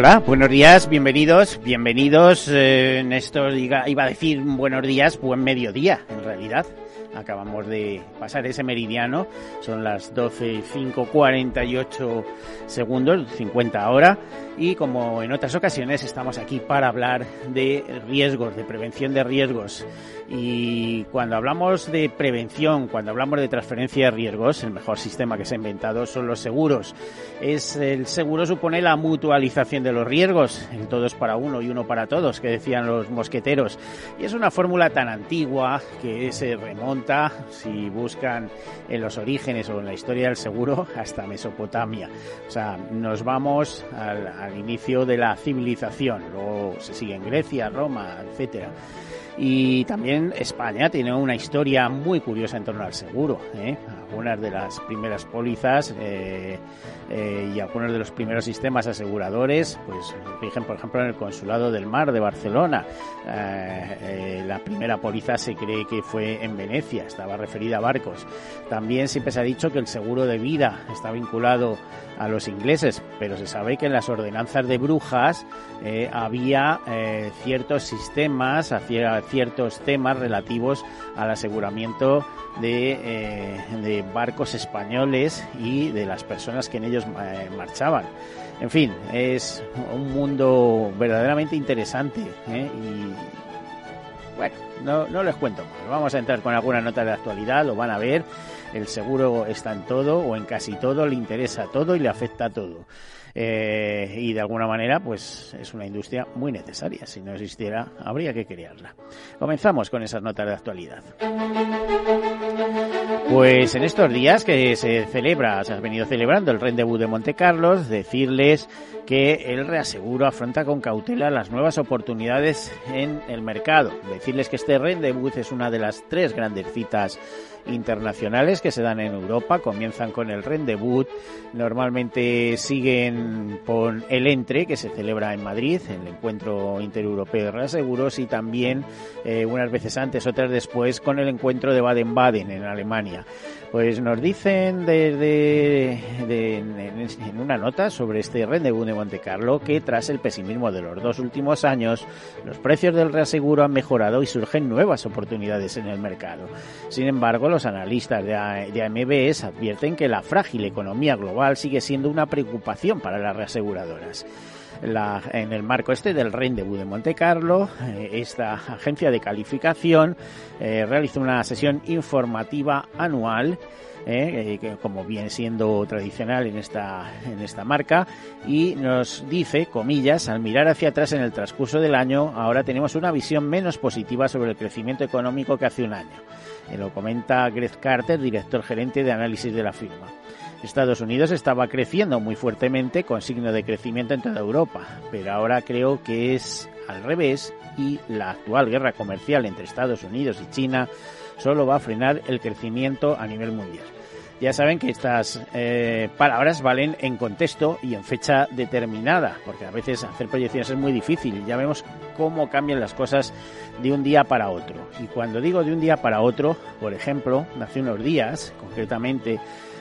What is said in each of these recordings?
Hola, buenos días, bienvenidos, bienvenidos. Eh, Néstor iba a decir buenos días, buen mediodía, en realidad. Acabamos de pasar ese meridiano, son las 12 5.48 segundos, 50 ahora, y como en otras ocasiones estamos aquí para hablar de riesgos, de prevención de riesgos. Y cuando hablamos de prevención, cuando hablamos de transferencia de riesgos, el mejor sistema que se ha inventado son los seguros. Es el seguro supone la mutualización de los riesgos, en todos para uno y uno para todos, que decían los mosqueteros. Y es una fórmula tan antigua que se remonta, si buscan en los orígenes o en la historia del seguro, hasta Mesopotamia. O sea, nos vamos al, al inicio de la civilización, luego se sigue en Grecia, Roma, etcétera. Y también España tiene una historia muy curiosa en torno al seguro. ¿eh? Algunas de las primeras pólizas eh, eh, y algunos de los primeros sistemas aseguradores, pues por ejemplo en el Consulado del Mar de Barcelona. la primera póliza se cree que fue en Venecia, estaba referida a barcos. También siempre se ha dicho que el seguro de vida está vinculado a los ingleses, pero se sabe que en las ordenanzas de Brujas había ciertos sistemas, hacia ciertos temas relativos al aseguramiento de barcos españoles y de las personas que en ellos eh, marchaban. En fin, es un mundo verdaderamente interesante ¿eh? y bueno, no, no les cuento más. Vamos a entrar con alguna nota de actualidad, lo van a ver. El seguro está en todo o en casi todo, le interesa todo y le afecta a todo. Eh, y de alguna manera pues es una industria muy necesaria. Si no existiera, habría que crearla. Comenzamos con esas notas de actualidad. Pues en estos días que se celebra, se ha venido celebrando el Rendezvous de Monte Carlos, decirles que el reaseguro afronta con cautela las nuevas oportunidades en el mercado. Decirles que este Rendezvous es una de las tres grandes citas internacionales que se dan en Europa. Comienzan con el Rendezvous, normalmente siguen con el Entre, que se celebra en Madrid, el encuentro intereuropeo de reaseguros, y también eh, unas veces antes, otras después, con el encuentro de Baden-Baden en Alemania. Pues nos dicen desde en, una nota sobre este rendezvous de Monte Carlo que tras el pesimismo de los dos últimos años, los precios del reaseguro han mejorado y surgen nuevas oportunidades en el mercado. Sin embargo, los analistas de, de AMBS advierten que la frágil economía global sigue siendo una preocupación para las reaseguradoras en el marco este del Rendezvous de Monte Carlo, eh, esta agencia de calificación eh, realiza una sesión informativa anual eh, que como viene siendo tradicional en esta, en esta marca, y nos dice, comillas, al mirar hacia atrás en el transcurso del año, ahora tenemos una visión menos positiva sobre el crecimiento económico que hace un año. lo comenta Greg Carter, director gerente de análisis de la firma. Estados Unidos estaba creciendo muy fuertemente con signo de crecimiento en toda Europa, pero ahora creo que es al revés y la actual guerra comercial entre Estados Unidos y China solo va a frenar el crecimiento a nivel mundial. Ya saben que estas eh, palabras valen en contexto y en fecha determinada, porque a veces hacer proyecciones es muy difícil. Ya vemos cómo cambian las cosas de un día para otro. Y cuando digo de un día para otro, por ejemplo, hace unos días, concretamente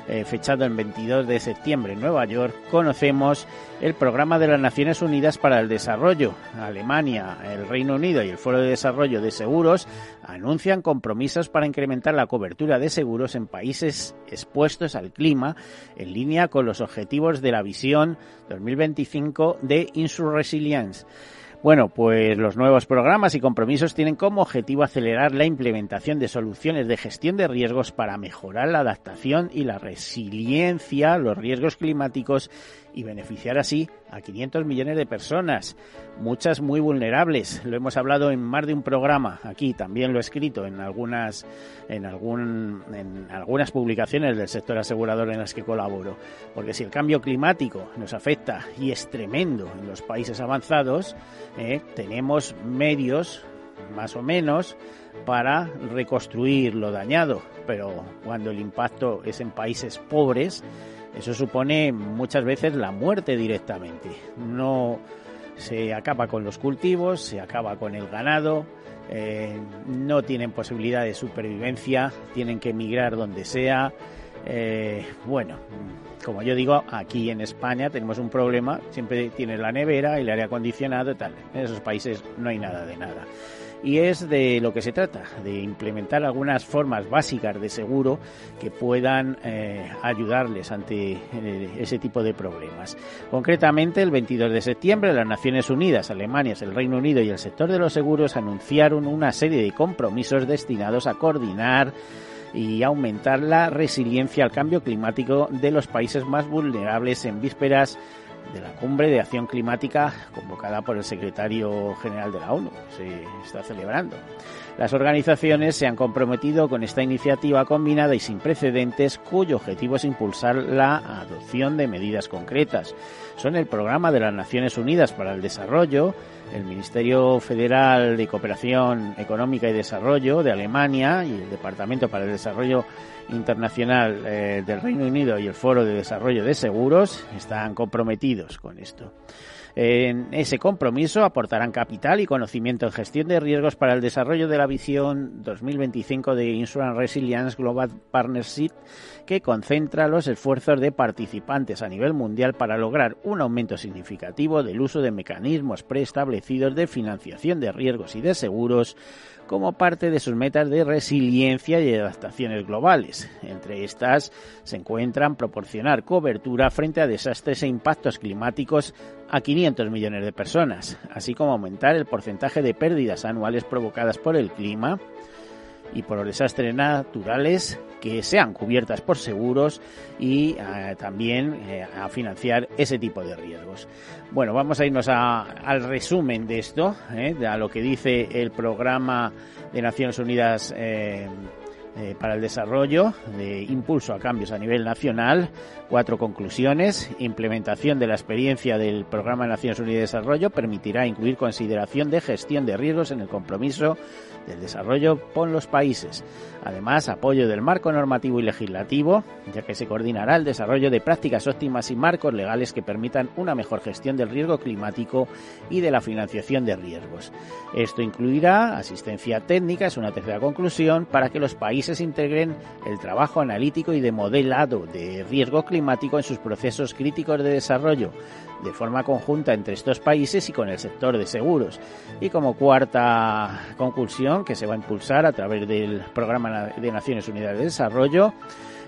eh, fechado el 22 de septiembre en Nueva York, conocemos el Programa de las Naciones Unidas para el Desarrollo. Alemania, el Reino Unido y el Foro de Desarrollo de Seguros anuncian compromisos para incrementar la cobertura de seguros en países expuestos al clima en línea con los objetivos de la visión 2025 de Insur Resilience. Bueno, pues los nuevos programas y compromisos tienen como objetivo acelerar la implementación de soluciones de gestión de riesgos para mejorar la adaptación y la resiliencia a los riesgos climáticos y beneficiar así a 500 millones de personas, muchas muy vulnerables. Lo hemos hablado en más de un programa aquí, también lo he escrito en algunas en algún en algunas publicaciones del sector asegurador en las que colaboro, porque si el cambio climático nos afecta y es tremendo en los países avanzados, eh, tenemos medios más o menos para reconstruir lo dañado, pero cuando el impacto es en países pobres, eso supone muchas veces la muerte directamente. No se acaba con los cultivos, se acaba con el ganado, eh, no tienen posibilidad de supervivencia, tienen que emigrar donde sea. Eh, bueno, como yo digo, aquí en España tenemos un problema, siempre tienes la nevera, el aire acondicionado y tal. En esos países no hay nada de nada y es de lo que se trata, de implementar algunas formas básicas de seguro que puedan eh, ayudarles ante eh, ese tipo de problemas. Concretamente, el 22 de septiembre, las Naciones Unidas, Alemania, el Reino Unido y el sector de los seguros anunciaron una serie de compromisos destinados a coordinar y aumentar la resiliencia al cambio climático de los países más vulnerables en vísperas de la cumbre de acción climática convocada por el secretario general de la ONU. Se está celebrando. Las organizaciones se han comprometido con esta iniciativa combinada y sin precedentes cuyo objetivo es impulsar la adopción de medidas concretas. Son el Programa de las Naciones Unidas para el Desarrollo, el Ministerio Federal de Cooperación Económica y Desarrollo de Alemania y el Departamento para el Desarrollo Internacional eh, del Reino Unido y el Foro de Desarrollo de Seguros están comprometidos con esto. En ese compromiso aportarán capital y conocimiento en gestión de riesgos para el desarrollo de la visión 2025 de Insurance Resilience Global Partnership, que concentra los esfuerzos de participantes a nivel mundial para lograr un aumento significativo del uso de mecanismos preestablecidos de financiación de riesgos y de seguros como parte de sus metas de resiliencia y adaptaciones globales. Entre estas se encuentran proporcionar cobertura frente a desastres e impactos climáticos a 500 millones de personas, así como aumentar el porcentaje de pérdidas anuales provocadas por el clima y por los desastres naturales que sean cubiertas por seguros y eh, también eh, a financiar ese tipo de riesgos. Bueno, vamos a irnos al resumen de esto, eh, a lo que dice el programa de Naciones Unidas para el Desarrollo de Impulso a Cambios a nivel nacional. Cuatro conclusiones. Implementación de la experiencia del Programa de Naciones Unidas de Desarrollo permitirá incluir consideración de gestión de riesgos en el compromiso del desarrollo con los países. Además, apoyo del marco normativo y legislativo, ya que se coordinará el desarrollo de prácticas óptimas y marcos legales que permitan una mejor gestión del riesgo climático y de la financiación de riesgos. Esto incluirá asistencia técnica, es una tercera conclusión, para que los países integren el trabajo analítico y de modelado de riesgo climático en sus procesos críticos de desarrollo, de forma conjunta entre estos países y con el sector de seguros. Y como cuarta conclusión, que se va a impulsar a través del Programa de Naciones Unidas de Desarrollo,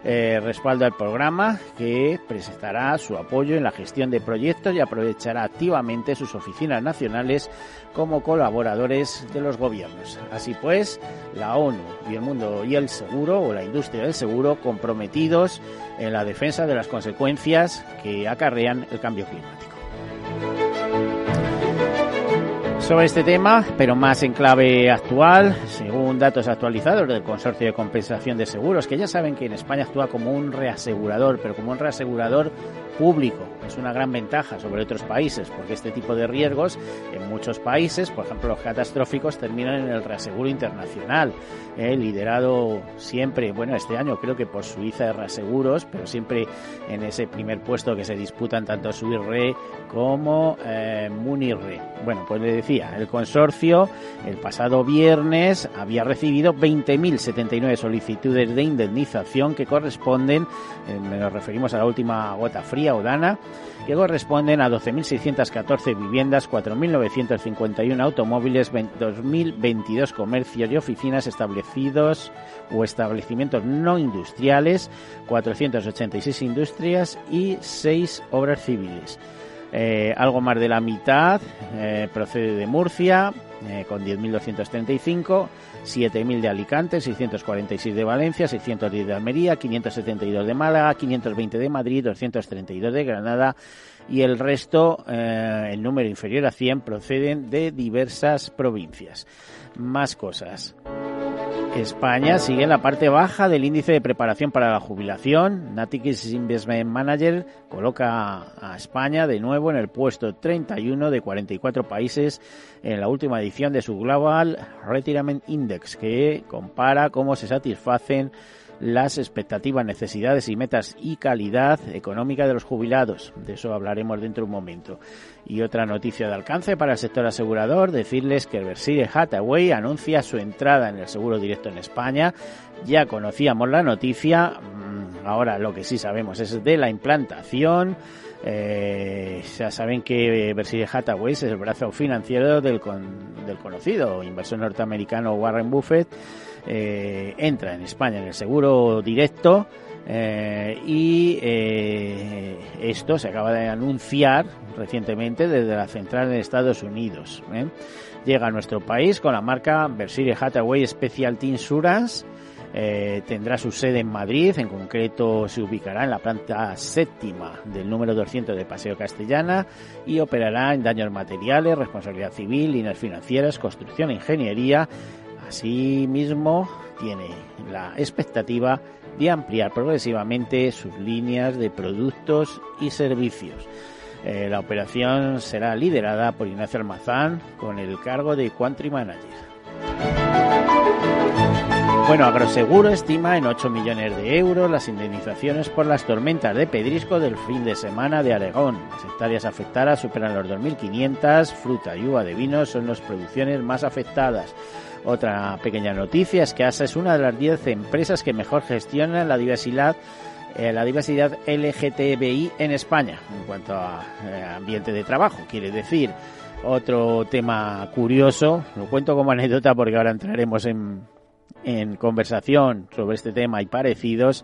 eh, respalda el programa que presentará su apoyo en la gestión de proyectos y aprovechará activamente sus oficinas nacionales como colaboradores de los gobiernos. Así pues, la ONU y el mundo y el seguro o la industria del seguro comprometidos en la defensa de las consecuencias que acarrean el cambio climático. Sobre este tema, pero más en clave actual, según datos actualizados del Consorcio de Compensación de Seguros, que ya saben que en España actúa como un reasegurador, pero como un reasegurador público. Es una gran ventaja sobre otros países, porque este tipo de riesgos en muchos países, por ejemplo los catastróficos, terminan en el reaseguro internacional, eh, liderado siempre, bueno, este año creo que por Suiza de reaseguros, pero siempre en ese primer puesto que se disputan tanto Suirre como eh, Munirre. Bueno, pues le decía, el consorcio el pasado viernes había recibido 20.079 solicitudes de indemnización que corresponden, eh, nos referimos a la última gota fría o dana, que corresponden a 12.614 viviendas, 4.951 automóviles, 2.022 comercios y oficinas establecidos o establecimientos no industriales, 486 industrias y 6 obras civiles. Eh, algo más de la mitad eh, procede de Murcia, eh, con 10.235, 7.000 de Alicante, 646 de Valencia, 610 de Almería, 572 de Málaga, 520 de Madrid, 232 de Granada y el resto, el número inferior a 100, proceden de diversas provincias. Más cosas. España sigue en la parte baja del índice de preparación para la jubilación. Natixis Investment Manager coloca a España de nuevo en el puesto 31 de 44 países en la última edición de su Global Retirement Index, que compara cómo se satisfacen las expectativas, necesidades y metas y calidad económica de los jubilados. De eso hablaremos dentro de un momento. Y otra noticia de alcance para el sector asegurador, decirles que el Berkshire Hathaway anuncia su entrada en el seguro directo en España. Ya conocíamos la noticia, mm, ahora lo que sí sabemos es de la implantación. Eh, ya saben que Berkshire Hathaway es el brazo financiero del, del conocido inversor norteamericano Warren Buffett eh, entra en España en el seguro directo eh, y eh, esto se acaba de anunciar recientemente desde la central de Estados Unidos. Llega a nuestro país con la marca Berkshire Hathaway Specialty Insurance. tendrá su sede en Madrid, en concreto se ubicará en la planta séptima del número 200 de Paseo Castellana y operará en daños materiales, responsabilidad civil, líneas financieras, construcción e ingeniería Asimismo, tiene la expectativa de ampliar progresivamente sus líneas de productos y servicios. Eh, la operación será liderada por Ignacio Almazán con el cargo de Country Manager. Bueno, Agroseguro estima en 8 millones de euros las indemnizaciones por las tormentas de pedrisco del fin de semana de Aragón. Las hectáreas afectadas superan los 2.500, fruta y uva de vino son las producciones más afectadas. Otra pequeña noticia es que ASA es una de las 10 empresas que mejor gestionan la diversidad eh, la diversidad LGTBI en España en cuanto a eh, ambiente de trabajo. Quiere decir, otro tema curioso, lo cuento como anécdota porque ahora entraremos en, en conversación sobre este tema y parecidos.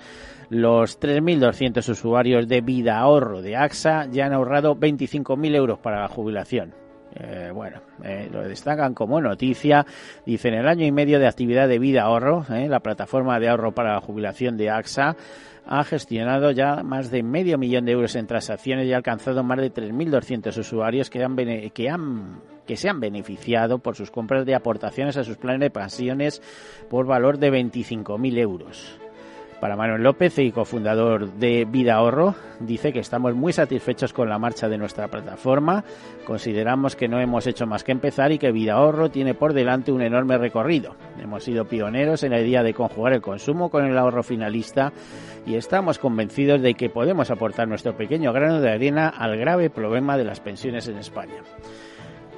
Los 3.200 usuarios de vida ahorro de AXA ya han ahorrado 25.000 euros para la jubilación. Eh, bueno, eh, lo destacan como noticia. Dicen, el año y medio de actividad de vida ahorro, eh, la plataforma de ahorro para la jubilación de AXA, ha gestionado ya más de medio millón de euros en transacciones y ha alcanzado más de 3.200 usuarios que, han, que, han, que se han beneficiado por sus compras de aportaciones a sus planes de pensiones por valor de 25.000 euros. Para Manuel López, y cofundador de Vida Ahorro, dice que estamos muy satisfechos con la marcha de nuestra plataforma. Consideramos que no hemos hecho más que empezar y que Vida Ahorro tiene por delante un enorme recorrido. Hemos sido pioneros en la idea de conjugar el consumo con el ahorro finalista y estamos convencidos de que podemos aportar nuestro pequeño grano de arena al grave problema de las pensiones en España.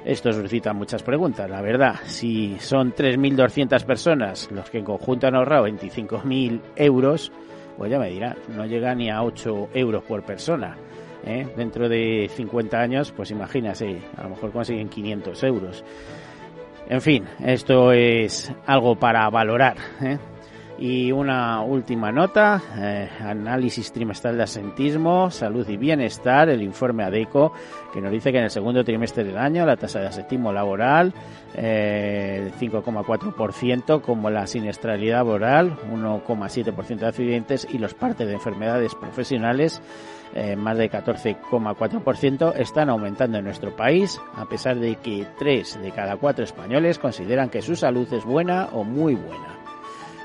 Esto suscita muchas preguntas, la verdad. Si son 3.200 personas los que en conjunto han ahorrado 25.000 euros, pues ya me dirá, no llega ni a 8 euros por persona. ¿eh? Dentro de 50 años, pues imagínase, a lo mejor consiguen 500 euros. En fin, esto es algo para valorar. ¿eh? Y una última nota, eh, análisis trimestral de asentismo, salud y bienestar, el informe ADECO, que nos dice que en el segundo trimestre del año la tasa de asentismo laboral, eh, 5,4%, como la siniestralidad laboral, 1,7% de accidentes y los partes de enfermedades profesionales, eh, más de 14,4%, están aumentando en nuestro país, a pesar de que 3 de cada 4 españoles consideran que su salud es buena o muy buena.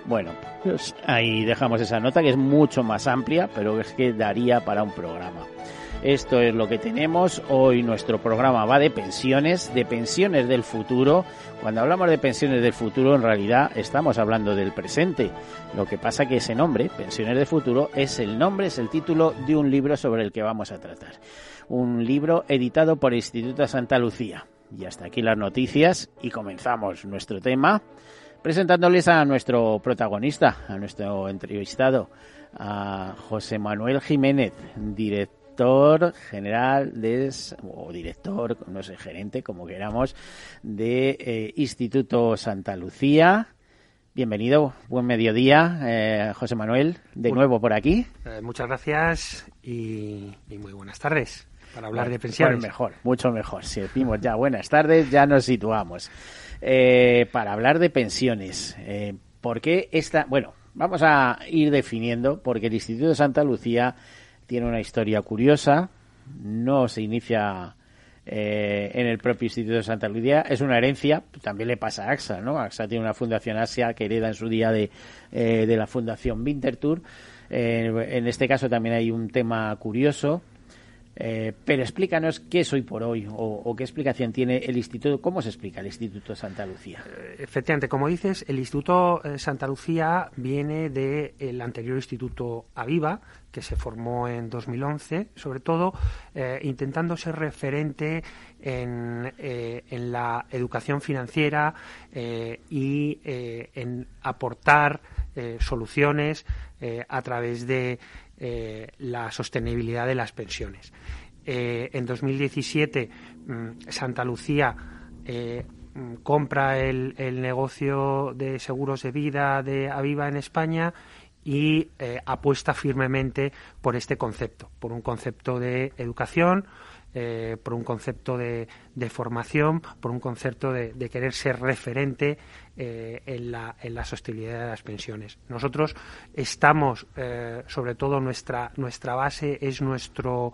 Bueno, pues ahí dejamos esa nota que es mucho más amplia, pero es que daría para un programa. Esto es lo que tenemos. Hoy nuestro programa va de pensiones, de pensiones del futuro. Cuando hablamos de pensiones del futuro, en realidad estamos hablando del presente. Lo que pasa que ese nombre, Pensiones del Futuro, es el nombre, es el título de un libro sobre el que vamos a tratar. Un libro editado por Instituto Santa Lucía. Y hasta aquí las noticias y comenzamos nuestro tema presentándoles a nuestro protagonista, a nuestro entrevistado, a José Manuel Jiménez, director general de, o director, no sé, gerente, como queramos, de eh, Instituto Santa Lucía. Bienvenido, buen mediodía, eh, José Manuel, de nuevo por aquí. Eh, muchas gracias y, muy buenas tardes. para hablar de pensiones. Pues mejor, mucho mejor. Si decimos ya buenas tardes, ya nos situamos. Eh, para hablar de pensiones, eh, ¿por qué esta? Bueno, vamos a ir definiendo, porque el Instituto de Santa Lucía tiene una historia curiosa, no se inicia eh, en el propio Instituto de Santa Lucía. Es una herencia, también le pasa a AXA, ¿no? AXA tiene una fundación Asia que hereda en su día de, eh, de la fundación Winterthur. Eh, en este caso también hay un tema curioso. Pero explícanos qué es hoy por hoy o, qué explicación tiene el Instituto, cómo se explica el Instituto Santa Lucía. Efectivamente, como dices, el Instituto Santa Lucía viene del anterior Instituto Aviva, que se formó en 2011, sobre todo eh, intentando ser referente en, eh, en la educación financiera eh, y en aportar soluciones a través de la sostenibilidad de las pensiones. en 2017, mm, Santa Lucía mm, compra el, el, negocio de seguros de vida de Aviva en España y eh, apuesta firmemente por este concepto, por un concepto de educación, eh, por un concepto de, formación, por un concepto de, querer ser referente eh, en, la, en, la, sostenibilidad de las pensiones. Nosotros estamos, sobre todo nuestra, nuestra base es nuestro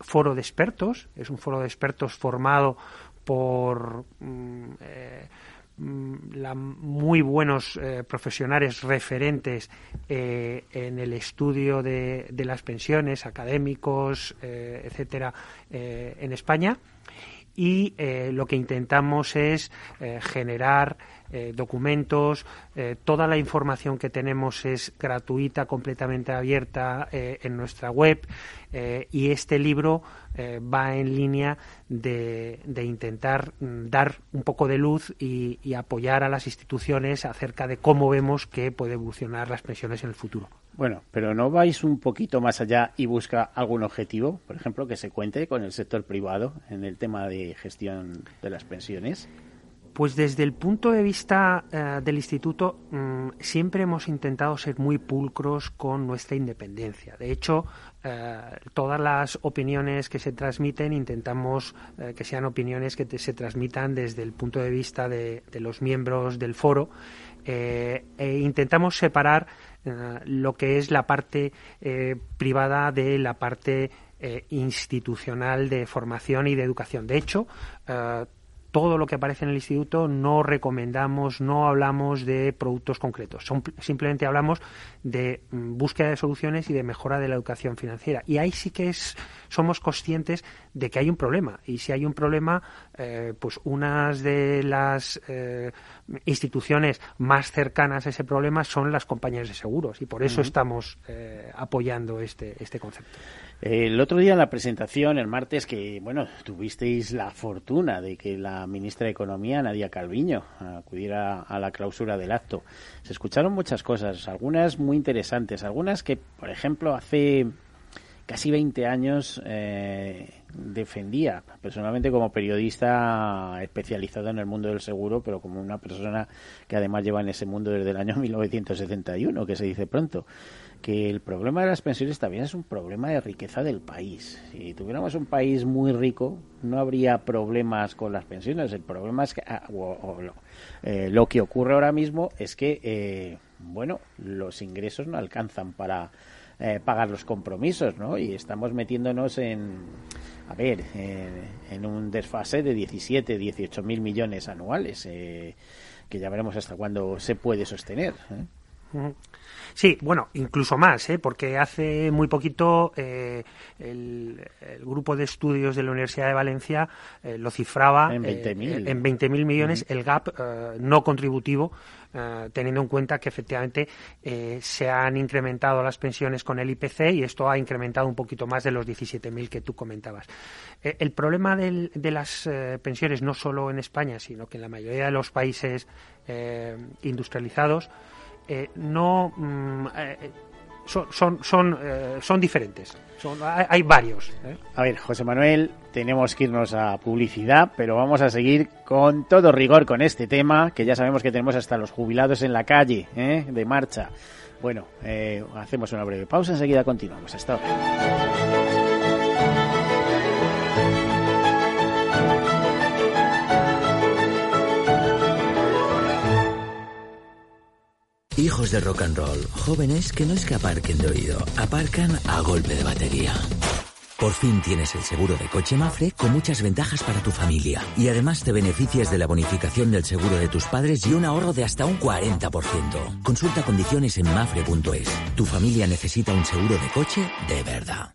foro de expertos, es un foro de expertos formado por Mm, la, muy buenos eh, profesionales referentes eh, en el estudio de, las pensiones, académicos, eh, etcétera, en España. Y lo que intentamos es generar documentos. toda la información que tenemos es gratuita, completamente abierta en nuestra web. y este libro eh, va en línea de, intentar mm, dar un poco de luz y, apoyar a las instituciones acerca de cómo vemos que puede evolucionar las pensiones en el futuro. Bueno, pero ¿no vais un poquito más allá y busca algún objetivo? Por ejemplo, que se cuente con el sector privado en el tema de gestión de las pensiones. Pues desde el punto de vista eh, del instituto mm, siempre hemos intentado ser muy pulcros con nuestra independencia. De hecho, eh, todas las opiniones que se transmiten intentamos eh, que sean opiniones que se transmitan desde el punto de vista de, los miembros del foro e intentamos separar lo que es la parte privada de la parte institucional de formación y de educación. De hecho, todo lo que aparece en el instituto no recomendamos, no hablamos de productos concretos, simplemente hablamos de mm, búsqueda de soluciones y de mejora de la educación financiera. Y ahí sí que es, somos conscientes de que hay un problema. Y si hay un problema, eh, pues unas de las eh, instituciones más cercanas a ese problema son las compañías de seguros. Y por eso estamos eh, apoyando este, este concepto. El otro día en la presentación, el martes, que bueno, tuvisteis la fortuna de que la ministra de Economía, Nadia Calviño, acudiera a la clausura del acto. Se escucharon muchas cosas, algunas muy interesantes, algunas que, por ejemplo, hace casi 20 años eh, defendía personalmente como periodista especializado en el mundo del seguro, pero como una persona que además lleva en ese mundo desde el año 1971, que se dice pronto que el problema de las pensiones también es un problema de riqueza del país. Si tuviéramos un país muy rico, no habría problemas con las pensiones. El problema es que ah, eh, lo, que ocurre ahora mismo es que, eh, bueno, los ingresos no alcanzan para eh, pagar los compromisos, ¿no? Y estamos metiéndonos en, a ver, en un desfase de 17, 18 mil millones anuales, que ya veremos hasta cuándo se puede sostener. Sí, bueno, incluso más, ¿eh? porque hace muy poquito eh, el, grupo de estudios de la Universidad de Valencia eh, lo cifraba en 20.000 en 20.000 millones el gap no contributivo, teniendo en cuenta que efectivamente se han incrementado las pensiones con el IPC y esto ha incrementado un poquito más de los 17.000 que tú comentabas. el problema de las pensiones, no solo en España, sino que en la mayoría de los países industrializados, eh, no mm, eh, son son son, eh, son diferentes. Son, hay, varios. A ver, José Manuel, tenemos que irnos a publicidad, pero vamos a seguir con todo rigor con este tema, que ya sabemos que tenemos hasta los jubilados en la calle, de marcha. Bueno, hacemos una breve pausa, enseguida continuamos. Hasta ahora. Hijos de rock and roll, jóvenes que no es que aparquen de oído, aparcan a golpe de batería. Por fin tienes el seguro de coche Mafre con muchas ventajas para tu familia. Y además te beneficias de la bonificación del seguro de tus padres y un ahorro de hasta un 40%. Consulta condiciones en mafre.es. Tu familia necesita un seguro de coche de verdad.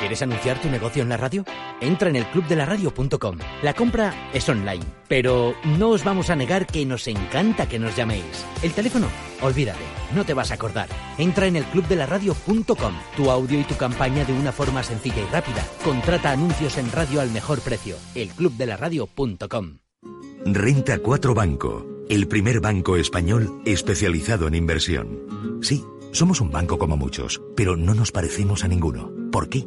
¿Quieres anunciar tu negocio en la radio? Entra en el clubdelaradio.com. La compra es online, pero no os vamos a negar que nos encanta que nos llaméis. El teléfono, olvídate, no te vas a acordar. Entra en el clubdelaradio.com. Tu audio y tu campaña de una forma sencilla y rápida. Contrata anuncios en radio al mejor precio. elclubdelaradio.com. Renta 4 Banco, el primer banco español especializado en inversión. Sí, somos un banco como muchos, pero no nos parecemos a ninguno. ¿Por qué?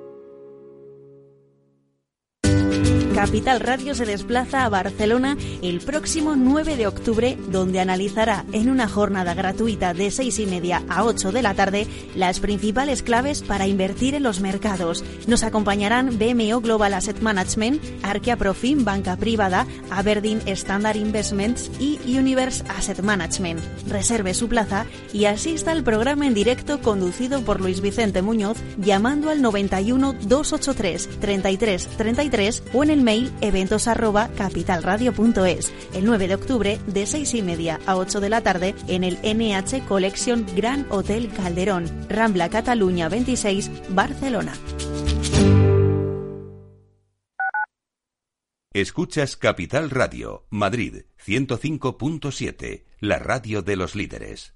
Capital Radio se desplaza a Barcelona el próximo 9 de octubre, donde analizará en una jornada gratuita de 6 y media a 8 de la tarde las principales claves para invertir en los mercados. Nos acompañarán BMO Global Asset Management, Arquea Profim Banca Privada, Aberdeen Standard Investments y Universe Asset Management. Reserve su plaza y asista al programa en directo conducido por Luis Vicente Muñoz llamando al 91 283 33 33 o en el mail eventos capitalradio.es el 9 de octubre de 6 y media a 8 de la tarde en el NH Collection Gran Hotel Calderón, Rambla Cataluña 26, Barcelona. Escuchas Capital Radio, Madrid 105.7, la radio de los líderes.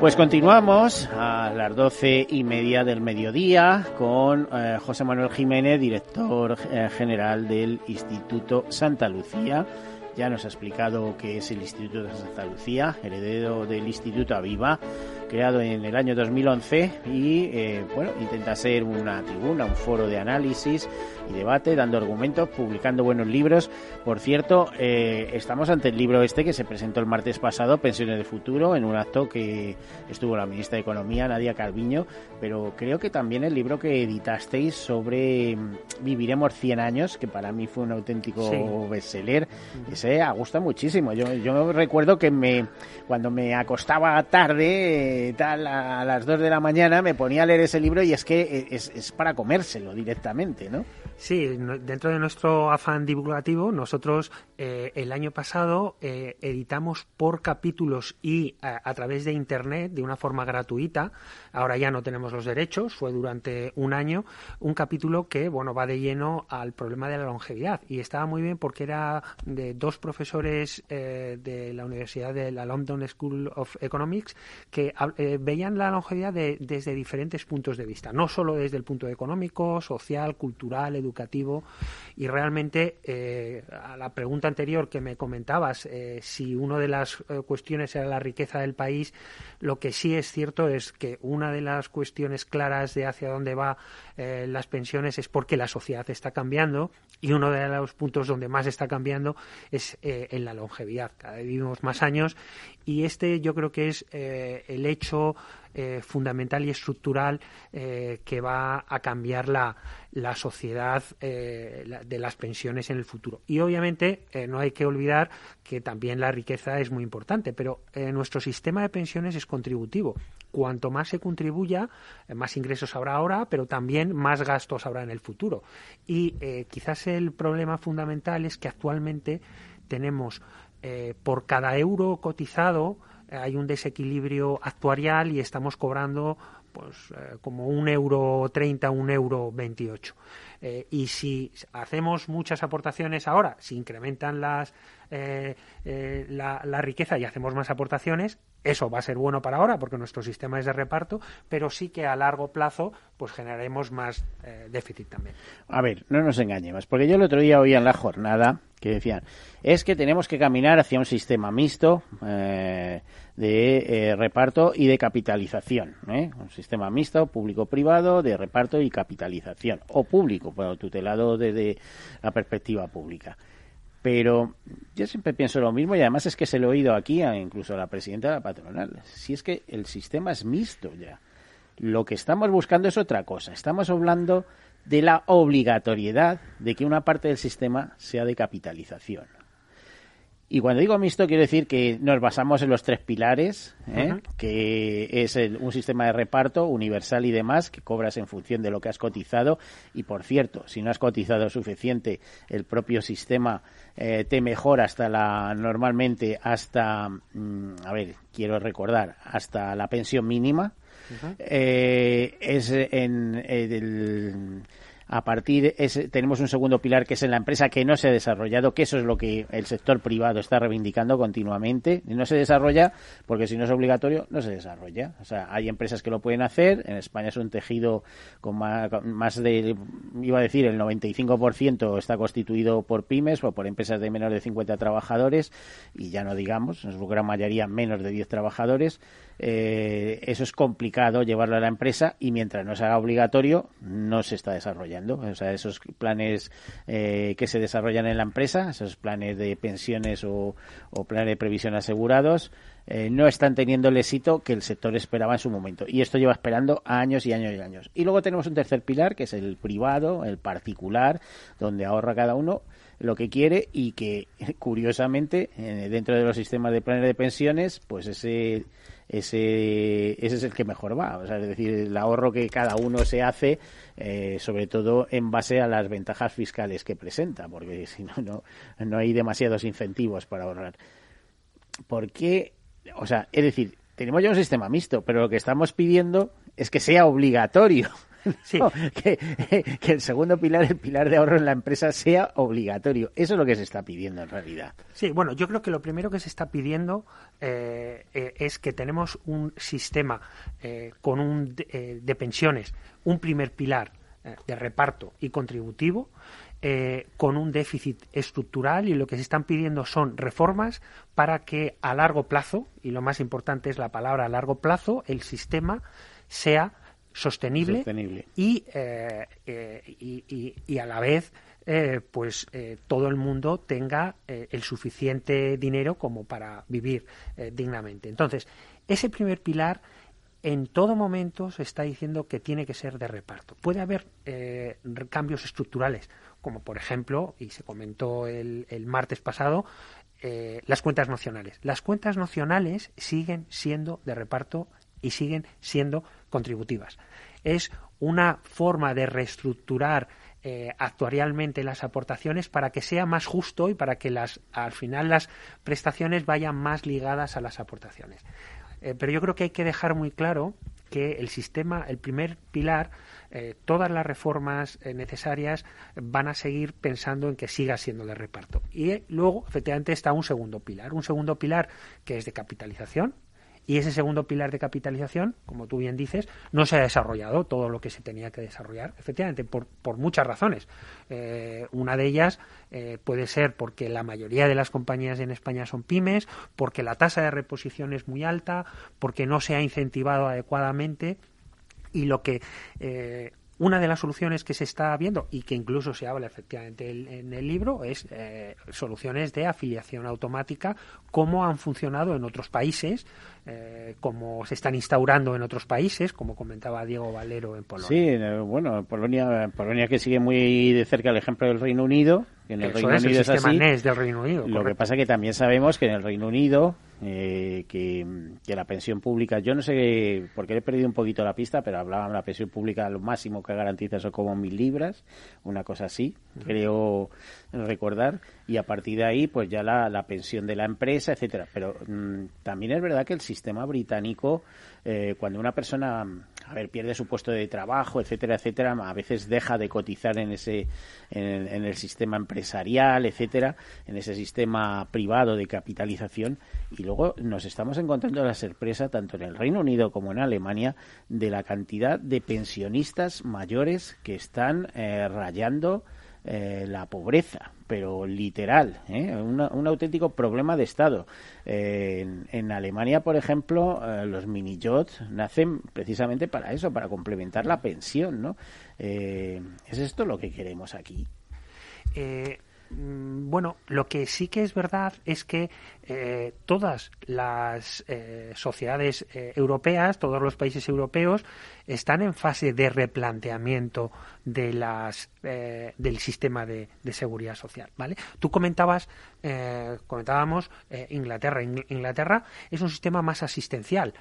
Pues continuamos a las doce y media del mediodía con eh, José Manuel Jiménez, director eh, general del Instituto Santa Lucía. Ya nos ha explicado qué es el Instituto de Santa Lucía, heredero del Instituto Aviva, creado en el año 2011 y eh, bueno, intenta ser una tribuna, un foro de análisis y debate, dando argumentos, publicando buenos libros. Por cierto, eh, estamos ante el libro este que se presentó el martes pasado, Pensiones de Futuro, en un acto que estuvo la ministra de Economía, Nadia Calviño, pero creo que también el libro que editasteis sobre mm, Viviremos 100 años, que para mí fue un auténtico bestseller, ese gusta muchísimo. Yo, yo recuerdo que me cuando me acostaba tarde, tal, a las 2 de la mañana, me ponía a leer ese libro y es que es, es para comérselo directamente, ¿no? Sí, dentro de nuestro afán divulgativo, nosotros eh, el año pasado eh, editamos por capítulos y a, través de Internet, de una forma gratuita, ahora ya no tenemos los derechos, fue durante un año, un capítulo que bueno va de lleno al problema de la longevidad. Y estaba muy bien porque era de dos profesores eh, de la Universidad de la London School of Economics que veían la longevidad desde diferentes puntos de vista, no solo desde el punto económico, social, cultural, educativo y realmente eh, a la pregunta anterior que me comentabas, eh, si una de las eh, cuestiones era la riqueza del país, lo que sí es cierto es que una de las cuestiones claras de hacia dónde va las pensiones es porque la sociedad está cambiando. Y uno de los puntos donde más está cambiando es en la longevidad. Cada vez vivimos más años. Y este yo creo que es el hecho eh, fundamental y estructural eh, que va a cambiar la, la sociedad eh, de las pensiones en el futuro. Y obviamente no hay que olvidar que también la riqueza es muy importante, pero nuestro sistema de pensiones es contributivo. Cuanto más se contribuya, más ingresos habrá ahora, pero también más gastos habrá en el futuro. Y quizás el problema fundamental es que actualmente tenemos por cada euro cotizado hay un desequilibrio actuarial y estamos cobrando pues eh, como un euro treinta, un euro veintiocho. Eh, y si hacemos muchas aportaciones ahora, si incrementan las, eh, la, la, riqueza y hacemos más aportaciones, eso va a ser bueno para ahora porque nuestro sistema es de reparto, pero sí que a largo plazo pues generaremos más déficit también. A ver, no nos engañemos, porque yo el otro día oía en la jornada que decían, es que tenemos que caminar hacia un sistema mixto eh, de eh, reparto y de capitalización. ¿eh? Un sistema mixto, público-privado, de reparto y capitalización. O público, pero tutelado desde la perspectiva pública. Pero yo siempre pienso lo mismo y además es que se lo he oído aquí a incluso a la presidenta de la patronal. Si es que el sistema es mixto ya. Lo que estamos buscando es otra cosa. Estamos hablando de la obligatoriedad de que una parte del sistema sea de capitalización. Y cuando digo mixto, quiero decir que nos basamos en los tres pilares, ¿eh? que es un sistema de reparto universal y demás, que cobras en función de lo que has cotizado. Y por cierto, si no has cotizado suficiente, el propio sistema eh, te mejora hasta la, normalmente hasta, mm, a ver, quiero recordar, hasta la pensión mínima. Eh, es en el a partir tenemos un segundo pilar que es en la empresa que no se ha desarrollado, que eso es lo que el sector privado está reivindicando continuamente. Y no se desarrolla porque si no es obligatorio, no se desarrolla. O sea, hay empresas que lo pueden hacer. En España es un tejido con más, de, iba a decir, el 95% está constituido por pymes o por empresas de menos de 50 trabajadores y ya no digamos, en su gran mayoría menos de 10 trabajadores. Eh, eso es complicado llevarlo a la empresa y mientras no se haga obligatorio no se está desarrollando. O sea, esos planes eh, que se desarrollan en la empresa, esos planes de pensiones o, planes de previsión asegurados, eh, no están teniendo el éxito que el sector esperaba en su momento. Y esto lleva esperando años y años y años. Y luego tenemos un tercer pilar, que es el privado, el particular, donde ahorra cada uno lo que quiere y que, curiosamente, eh, dentro de los sistemas de planes de pensiones, pues ese ese, ese es el que mejor va. O sea, es decir, el ahorro que cada uno se hace, eh, sobre todo en base a las ventajas fiscales que presenta, porque si no, no, no hay demasiados incentivos para ahorrar. ¿Por qué? O sea, es decir, tenemos ya un sistema mixto, pero lo que estamos pidiendo es que sea obligatorio. Sí. que, el segundo pilar, el pilar de ahorro en la empresa, sea obligatorio. Eso es lo que se está pidiendo en realidad. Sí, bueno, yo creo que lo primero que se está pidiendo eh, eh, es que tenemos un sistema eh, con un de, pensiones, un primer pilar de reparto y contributivo. Con un déficit estructural y lo que se están pidiendo son reformas para que a largo plazo, y lo más importante es la palabra a largo plazo, el sistema sea sostenible, eh, eh, Y, y, a la vez eh, pues todo el mundo tenga el suficiente dinero como para vivir dignamente. Entonces, ese primer pilar en todo momento se está diciendo que tiene que ser de reparto. Puede haber cambios estructurales, como por ejemplo, y se comentó el, martes pasado, las cuentas nacionales. Las cuentas nacionales siguen siendo de reparto y siguen siendo contributivas. Es una forma de reestructurar eh, actuarialmente las aportaciones para que sea más justo y para que las, al final las prestaciones vayan más ligadas a las aportaciones. Eh, pero yo creo que hay que dejar muy claro que el sistema, el primer pilar, eh, todas las reformas necesarias van a seguir pensando en que siga siendo de reparto. Y luego, efectivamente, está un segundo pilar. Un segundo pilar que es de capitalización, y ese segundo pilar de capitalización, como tú bien dices, no se ha desarrollado todo lo que se tenía que desarrollar, efectivamente, por, por muchas razones. Eh, una de ellas eh, puede ser porque la mayoría de las compañías en España son pymes, porque la tasa de reposición es muy alta, porque no se ha incentivado adecuadamente y lo que eh, una de las soluciones que se está viendo y que incluso se habla efectivamente en el libro es eh, soluciones de afiliación automática, como han funcionado en otros países, eh, como se están instaurando en otros países, como comentaba Diego Valero en Polonia. Sí, bueno, Polonia, Polonia que sigue muy de cerca el ejemplo del Reino Unido, que en el Reino es, Unido el sistema así. NES del Reino Unido. Lo que pasa que también sabemos que en el Reino Unido eh, que, la pensión pública, yo no sé, porque he perdido un poquito la pista, pero hablaban de la pensión pública, lo máximo que garantiza son como mil libras, una cosa así, creo recordar, y a partir de ahí, pues ya la, la pensión de la empresa, etcétera. Pero mm, también es verdad que el sistema británico, eh, cuando una persona, a ver, pierde su puesto de trabajo, etcétera, etcétera, a veces deja de cotizar en ese, en, en el sistema empresarial, etcétera, en ese sistema privado de capitalización, y luego nos estamos encontrando la sorpresa, tanto en el Reino Unido como en Alemania, de la cantidad de pensionistas mayores que están eh, rayando eh, la pobreza, pero literal, ¿eh? un auténtico problema de Estado. en, Alemania, por ejemplo, los mini yachts nacen precisamente para eso, para complementar la pensión, ¿no? ¿Es esto lo que queremos aquí? Mm, bueno, lo que sí que es verdad es que eh, todas las eh, sociedades eh, europeas, todos los países europeos, están en fase de replanteamiento de las, del sistema de, seguridad social. ¿vale? Tú comentabas, comentábamos Inglaterra. Inglaterra es un sistema más asistencial,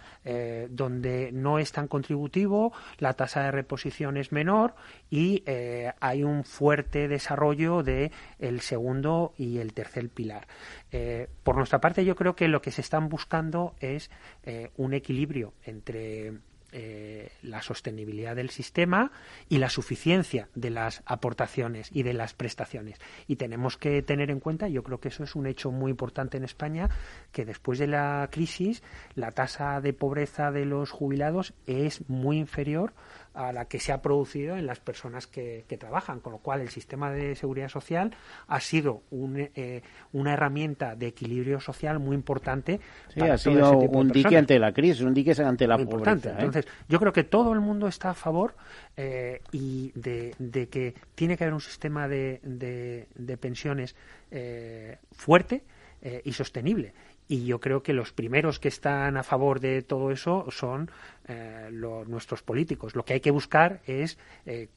donde no es tan contributivo, la tasa de reposición es menor y hay un fuerte desarrollo de el segundo y el tercer pilar. por nuestra parte, yo creo que lo que se están buscando es eh, un equilibrio entre eh, la sostenibilidad del sistema y la suficiencia de las aportaciones y de las prestaciones. Y tenemos que tener en cuenta, yo creo que eso es un hecho muy importante en España, que después de la crisis la tasa de pobreza de los jubilados es muy inferior a la que se ha producido en las personas que, trabajan, con lo cual el sistema de seguridad social ha sido eh, una herramienta de equilibrio social muy importante. Sí, ha sido un dique ante la crisis, un dique ante la pobreza. ¿eh? Entonces, yo creo que todo el mundo está a favor eh, y de, que tiene que haber un sistema de, de pensiones fuerte y sostenible. Y yo creo que los primeros que están a favor de todo eso son nuestros políticos. Lo que hay que buscar es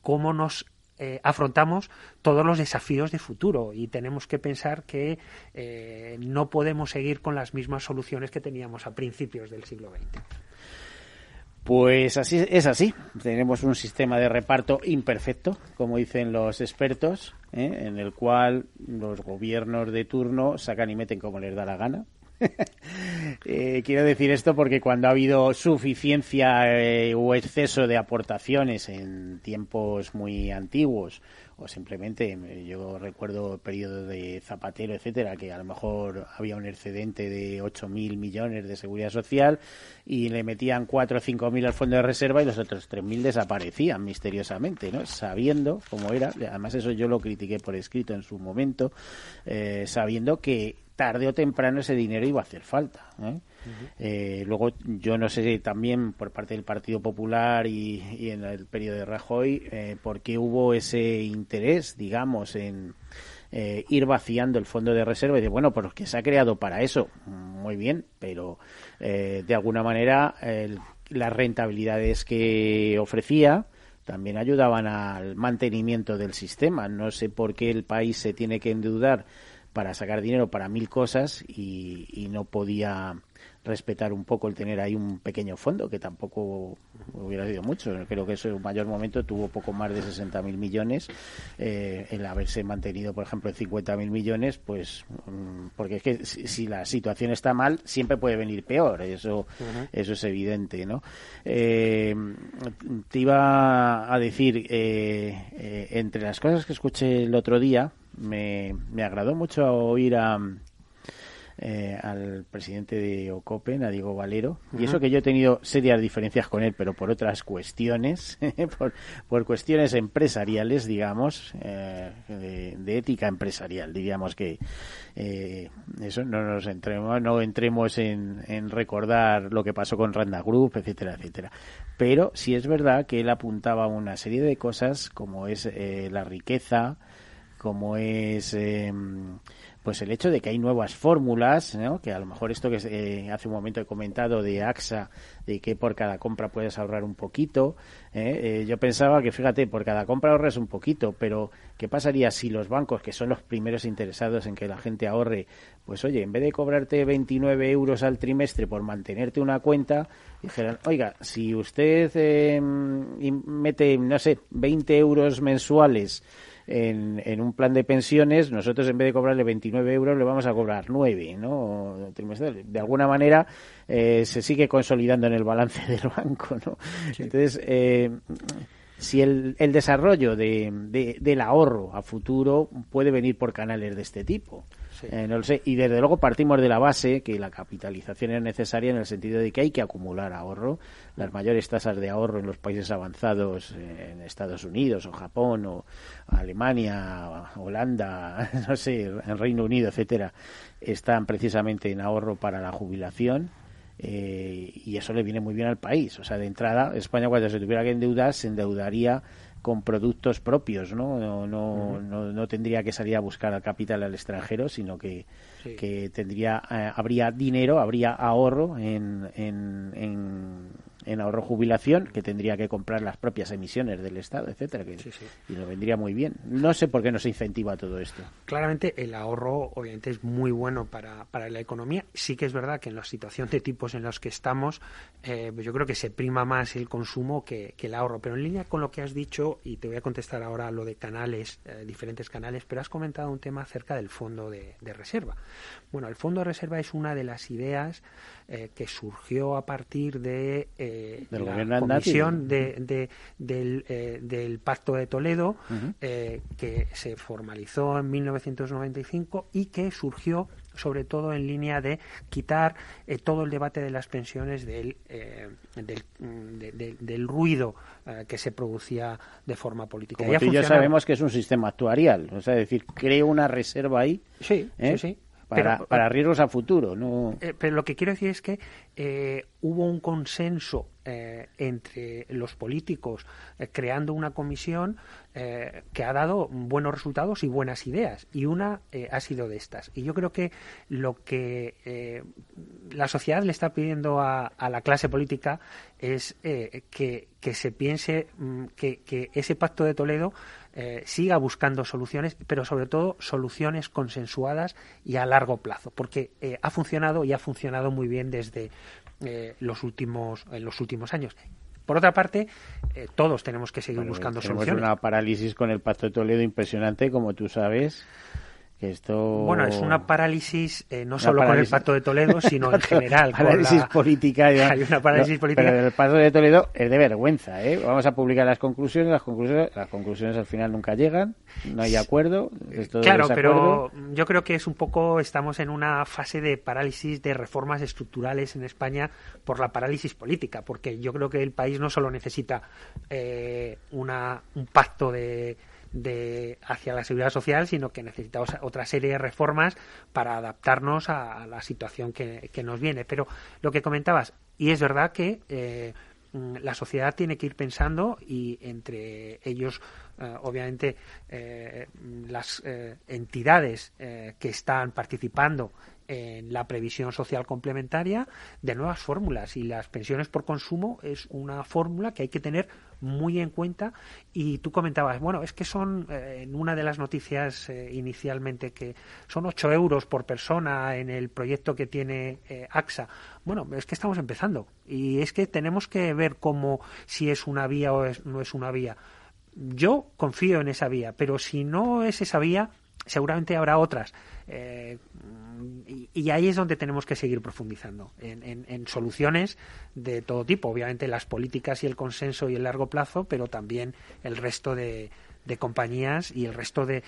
cómo nos eh, afrontamos todos los desafíos de futuro y tenemos que pensar que eh, no podemos seguir con las mismas soluciones que teníamos a principios del siglo XX. Pues así es así. Tenemos un sistema de reparto imperfecto, como dicen los expertos, ¿eh? en el cual los gobiernos de turno sacan y meten como les da la gana. Eh, quiero decir esto porque cuando ha habido suficiencia eh, o exceso de aportaciones en tiempos muy antiguos o simplemente eh, yo recuerdo el periodo de Zapatero, etcétera, que a lo mejor había un excedente de 8.000 millones de seguridad social y le metían 4 o 5.000 al fondo de reserva y los otros 3.000 desaparecían misteriosamente, ¿no? Sabiendo cómo era, además eso yo lo critiqué por escrito en su momento, sabiendo que tarde o temprano ese dinero iba a hacer falta. ¿eh? Eh, luego, yo no sé también por parte del Partido Popular y, en el periodo de Rajoy, eh, por qué hubo ese interés, digamos, en ir vaciando el fondo de reserva y de, bueno, pues que se ha creado para eso, muy bien, pero de alguna manera las rentabilidades que ofrecía, también ayudaban al mantenimiento del sistema. No sé por qué el país se tiene que endeudar para sacar dinero para mil cosas y, no podía respetar un poco el tener ahí un pequeño fondo que tampoco hubiera sido mucho. Creo que en mayor momento tuvo poco más de 60 mil millones. Eh, el haberse mantenido, por ejemplo, en 50 mil millones, pues mm, porque es que si, la situación está mal, siempre puede venir peor. Eso, eso es evidente, ¿no? Eh, te iba a decir, eh, entre las cosas que escuché el otro día, me, me agradó mucho oír a, eh, al presidente de Ocopen, a Diego Valero, y eso que yo he tenido serias diferencias con él, pero por otras cuestiones, por, por, cuestiones empresariales, digamos, eh, de, ética empresarial, diríamos que eh, eso no nos entremos, no entremos en, en recordar lo que pasó con Randa Group, etcétera, etcétera. Pero sí es verdad que él apuntaba una serie de cosas como es la riqueza, como es eh, pues el hecho de que hay nuevas fórmulas, ¿no? que a lo mejor esto que eh, hace un momento he comentado de AXA, de que por cada compra puedes ahorrar un poquito, ¿eh? yo pensaba que fíjate, por cada compra ahorras un poquito, pero ¿qué pasaría si los bancos, que son los primeros interesados en que la gente ahorre, pues oye, en vez de cobrarte 29 euros al trimestre por mantenerte una cuenta, dijeran, oiga, si usted mete, no sé, 20 euros mensuales, en, en, un plan de pensiones, nosotros en vez de cobrarle 29 euros le vamos a cobrar 9, ¿no? De alguna manera eh, se sigue consolidando en el balance del banco, ¿no? Entonces, eh, si el, el desarrollo de, de, del ahorro a futuro puede venir por canales de este tipo. Eh, no lo sé. Y desde luego partimos de la base que la capitalización es necesaria en el sentido de que hay que acumular ahorro. Las mayores tasas de ahorro en los países avanzados, eh, en Estados Unidos o Japón o Alemania, Holanda, no sé, en Reino Unido, etcétera, están precisamente en ahorro para la jubilación. Eh, y eso le viene muy bien al país. O sea, de entrada, España cuando se tuviera que endeudar, se endeudaría con productos propios, ¿no? No, no, no, tendría que salir a buscar al capital al extranjero, sino que, que tendría, eh, habría dinero, habría ahorro en, en en ahorro jubilación, que tendría que comprar las propias emisiones del Estado, etcétera, que, y lo vendría muy bien. No sé por qué no se incentiva todo esto. Claramente el ahorro obviamente es muy bueno para, para la economía. Sí que es verdad que en la situación de tipos en los que estamos, eh, yo creo que se prima más el consumo que, el ahorro. Pero en línea con lo que has dicho, y te voy a contestar ahora lo de canales, eh, diferentes canales, pero has comentado un tema acerca del fondo de, de reserva. Bueno, el fondo de reserva es una de las ideas eh, que surgió a partir de eh, la comisión de, del, eh, del, Pacto de Toledo, que se formalizó en 1995 y que surgió sobre todo en línea de quitar todo el debate de las pensiones del, del, del, ruido que se producía de forma política. Como ya sabemos que es un sistema actuarial, o sea, es decir, creo una reserva ahí. Sí, sí, sí para, para riesgos a futuro. No... Eh, pero lo que quiero decir es que eh, hubo un consenso eh, entre los políticos eh, creando una comisión que ha dado buenos resultados y buenas ideas. Y una ha sido de estas. Y yo creo que lo que la sociedad le está pidiendo a, la clase política es que, se piense mm, que ese pacto de Toledo eh, siga buscando soluciones, pero sobre todo soluciones consensuadas y a largo plazo, porque eh, ha funcionado y ha funcionado muy bien desde eh, los últimos en los últimos años. Por otra parte, todos tenemos que seguir buscando tenemos soluciones. una parálisis con el Pacto de Toledo impresionante, como tú sabes. Bueno, es una parálisis eh, no solo con el Pacto de Toledo, sino en general. parálisis política. Hay una parálisis política. Pero el Pacto de Toledo es de vergüenza. ¿eh? Vamos a publicar las conclusiones, las conclusiones, las conclusiones al final nunca llegan, no hay acuerdo. claro, pero yo creo que es un poco, estamos en una fase de parálisis de reformas estructurales en España por la parálisis política, porque yo creo que el país no solo necesita eh, una, un pacto de de hacia la seguridad social, sino que necesitamos otra serie de reformas para adaptarnos a, la situación que, nos viene. Pero lo que comentabas, y es verdad que eh, mm, la sociedad tiene que ir pensando y entre ellos eh, obviamente eh, las entidades que están participando en la previsión social complementaria de nuevas fórmulas y las pensiones por consumo es una fórmula que hay que tener muy en cuenta y tú comentabas, bueno, es que son eh, en una de las noticias eh, inicialmente que son 8 euros por persona en el proyecto que tiene eh, AXA. Bueno, es que estamos empezando y es que tenemos que ver cómo si es una vía o no es una vía. Yo confío en esa vía, pero si no es esa vía, seguramente habrá otras. Eh, y, ahí es donde tenemos que seguir profundizando en, soluciones de todo tipo. Obviamente las políticas y el consenso y el largo plazo, pero también el resto de, compañías y el resto de,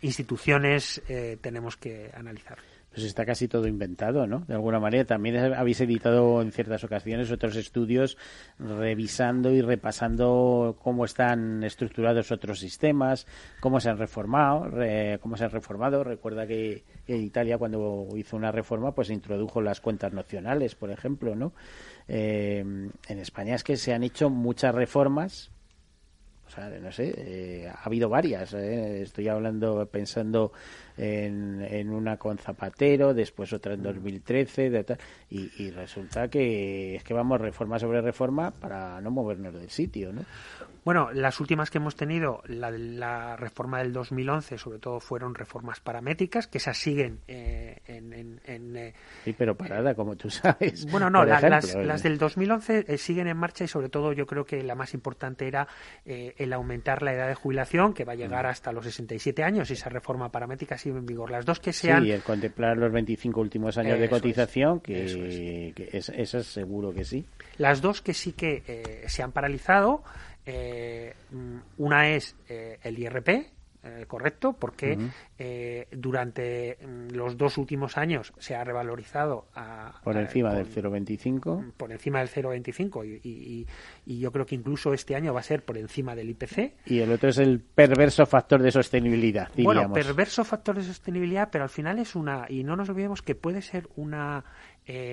instituciones eh, tenemos que analizar pues está casi todo inventado, ¿no? De alguna manera. También habéis editado en ciertas ocasiones otros estudios revisando y repasando cómo están estructurados otros sistemas, cómo se han reformado, cómo se han reformado. Recuerda que en Italia cuando hizo una reforma, pues introdujo las cuentas nacionales, por ejemplo, ¿no? Eh, en España es que se han hecho muchas reformas o sea, no sé, eh, ha habido varias. ¿eh? Estoy hablando, pensando en, en, una con Zapatero, después otra en 2013, de y, y, resulta que es que vamos reforma sobre reforma para no movernos del sitio, ¿no? Bueno, las últimas que hemos tenido, la, la reforma del 2011, sobre todo fueron reformas paramétricas, que esas siguen eh, en... en, eh, sí, pero parada, como tú sabes. Bueno, no, las, las, del 2011 eh, siguen en marcha y sobre todo yo creo que la más importante era el aumentar la edad de jubilación, que va a llegar mm. hasta los 67 años, y esa reforma paramétrica sigue en vigor. Las dos que sean... Sí, el contemplar los 25 últimos años de cotización, que, es. eso es seguro que sí. Las dos que sí que se han paralizado eh, una es eh, el IRP, eh, correcto, porque durante mm, los dos últimos años se ha revalorizado a, por encima del 0,25. Por encima del 0,25 y, y, yo creo que incluso este año va a ser por encima del IPC. Y el otro es el perverso factor de sostenibilidad. Bueno, perverso factor de sostenibilidad, pero al final es una, y no nos olvidemos que puede ser una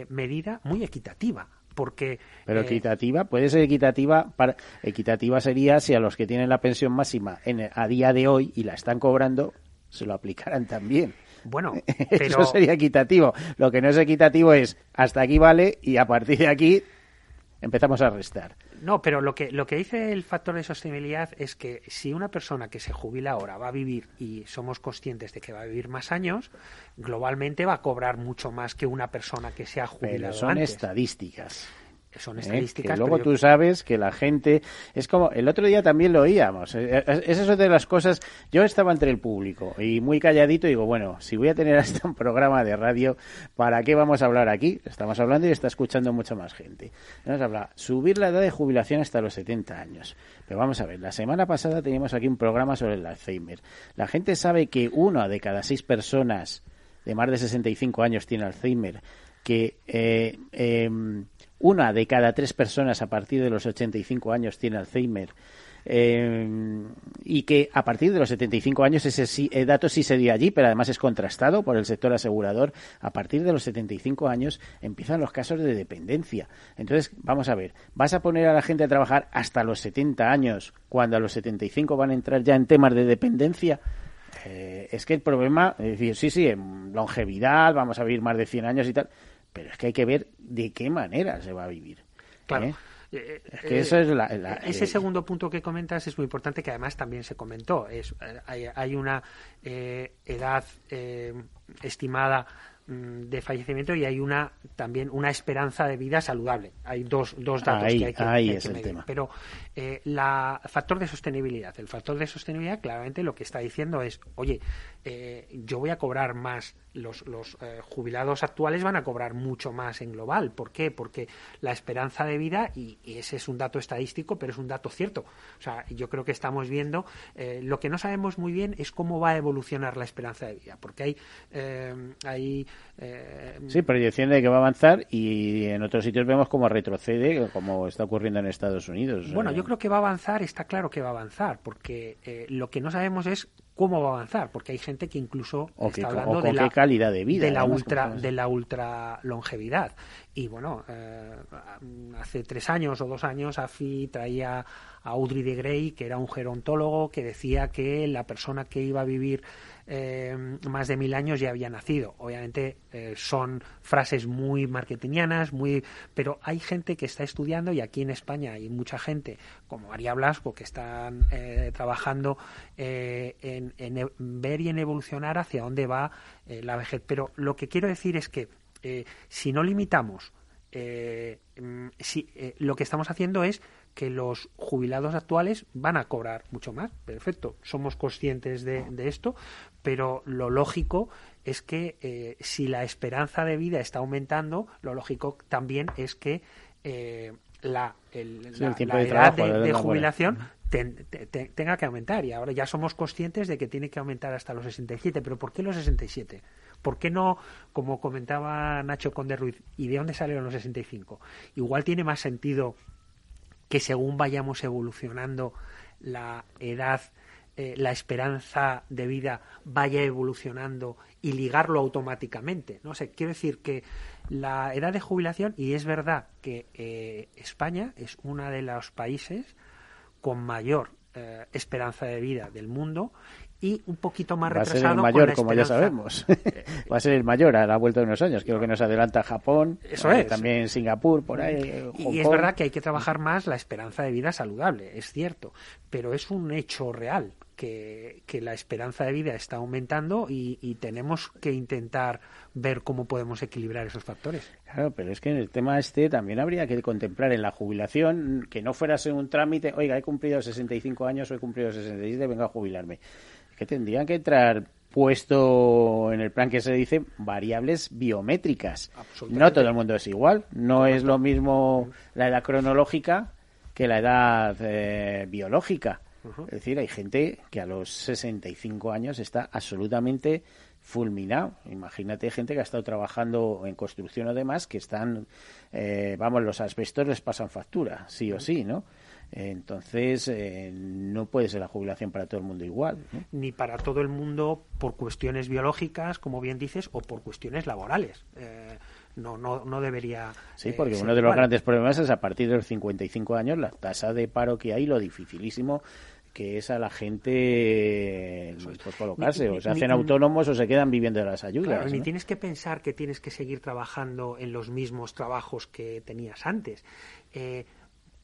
medida muy equitativa porque pero eh, equitativa puede ser equitativa para equitativa sería si a los que tienen la pensión máxima en, a día de hoy y la están cobrando se lo aplicaran también. Bueno pero... eso sería equitativo. Lo que no es equitativo es hasta aquí vale y a partir de aquí empezamos a restar no, pero lo que, lo que dice el factor de sostenibilidad es que si una persona que se jubila ahora va a vivir y somos conscientes de que va a vivir más años, globalmente va a cobrar mucho más que una persona que se ha jubilado pero son estadísticas son ¿Eh? estadísticas. luego tú sabes que la gente es como el otro día también lo oíamos. Eh, eh, es eso de las cosas. Yo estaba entre el público y muy calladito digo bueno si voy a tener hasta un programa de radio para qué vamos a hablar aquí. Estamos hablando y está escuchando mucha más gente. Vamos a hablar subir la edad de jubilación hasta los 70 años. Pero vamos a ver la semana pasada teníamos aquí un programa sobre el Alzheimer. La gente sabe que una de cada seis personas de más de 65 años tiene Alzheimer que eh, em, una de cada tres personas a partir de los 85 años tiene Alzheimer, Eh, y que a partir de los 75 años ese dato sí se dio allí, pero además es contrastado por el sector asegurador. A partir de los 75 años empiezan los casos de dependencia. Entonces, vamos a ver, ¿vas a poner a la gente a trabajar hasta los 70 años cuando a los 75 van a entrar ya en temas de dependencia? Eh, es que el problema, es decir, sí, sí, en longevidad, vamos a vivir más de 100 años y tal, pero es que hay que ver de qué manera se va a vivir. Claro. ¿eh? Eh, Es que eso es la- la- ese eh, segundo punto que comentas es muy importante que además también se comentó es eh, hay, hay una eh, edad eh, estimada mm, de fallecimiento y hay una también una esperanza de vida saludable hay dos, dos datos Ahí- que hay que, ahí hay es que el medir. tema. pero eh, la factor de sostenibilidad el factor de sostenibilidad claramente lo que está diciendo es oye eh, yo voy a cobrar más los, los eh, jubilados actuales van a cobrar mucho más en global. ¿Por qué? Porque la esperanza de vida, y, y ese es un dato estadístico, pero es un dato cierto. O sea, yo creo que estamos viendo, eh, lo que no sabemos muy bien es cómo va a evolucionar la esperanza de vida, porque hay, eh, hay Sí, proyección de que va a avanzar y en otros sitios vemos como retrocede, como está ocurriendo en Estados Unidos. Bueno, yo creo que va a avanzar, está claro que va a avanzar, porque eh, lo que no sabemos es cómo va a avanzar, porque hay gente que incluso O está hablando de la calidad de vida, de la ultra de la ultra longevidad. Y bueno, eh, hace tres años o dos años AFI traía a Audrey de Grey, que era un gerontólogo, que decía que la persona que iba a vivir eh, más de mil años ya había nacido. Obviamente eh, son frases muy marketingianas, muy, pero hay gente que está estudiando y aquí en España hay mucha gente como María Blasco que están eh, trabajando eh, en, en e- ver y en evolucionar hacia dónde va eh, la vejez. Pero lo que quiero decir es que si no limitamos mm, si, lo que estamos haciendo es que los jubilados actuales van a cobrar mucho más. Perfecto, somos conscientes de, de esto, pero lo lógico es que eh, si la esperanza de vida está aumentando, lo lógico también es que eh, la, el- Sí, la- el tiempo la de edad trabajo, de, jubilación ten- te- te- tenga que aumentar. Y ahora ya somos conscientes de que tiene que aumentar hasta los 67. ¿Pero por qué los 67? ¿Por qué no, como comentaba Nacho Conde Ruiz, y de dónde salieron los 65? Igual tiene más sentido que según vayamos evolucionando la edad, eh, la esperanza de vida vaya evolucionando y ligarlo automáticamente. No sé, quiero decir que la edad de jubilación, y es verdad que eh, España es uno de los países con mayor eh, esperanza de vida del mundo y un poquito más va a ser retrasado el mayor, como ya sabemos. va a ser el mayor a la vuelta de unos años. Creo que nos adelanta Japón, Eso eh, es. también Singapur, por ahí. eh, Hong Y es Kong. verdad que hay que trabajar más la esperanza de vida saludable, es cierto, pero es un hecho real que, que la esperanza de vida está aumentando y, y tenemos que intentar ver cómo podemos equilibrar esos factores. Claro, pero es que en el tema este también habría que contemplar en la jubilación que no fuera un trámite, oiga, he cumplido 65 años o he cumplido 67, vengo a jubilarme. Que tendrían que entrar puesto en el plan que se dice variables biométricas. No todo el mundo es igual, no es lo mismo la edad cronológica que la edad eh, biológica. Es decir, hay gente que a los 65 años está absolutamente fulminado. Imagínate gente que ha estado trabajando en construcción o demás, que están, eh, vamos, los asbestos les pasan factura, sí o sí, ¿no? Entonces, eh, no puede ser la jubilación para todo el mundo igual. ¿no? Ni para todo el mundo por cuestiones biológicas, como bien dices, o por cuestiones laborales. Eh, no, no, no debería. Sí, eh, porque uno de los igual. grandes problemas es a partir de los 55 años la tasa de paro que hay, lo dificilísimo que es a la gente pues, colocarse. Ni- o se hacen ni- autónomos o se quedan viviendo de las ayudas. Claro, ni ¿no? tienes que pensar que tienes que seguir trabajando en los mismos trabajos que tenías antes. Eh,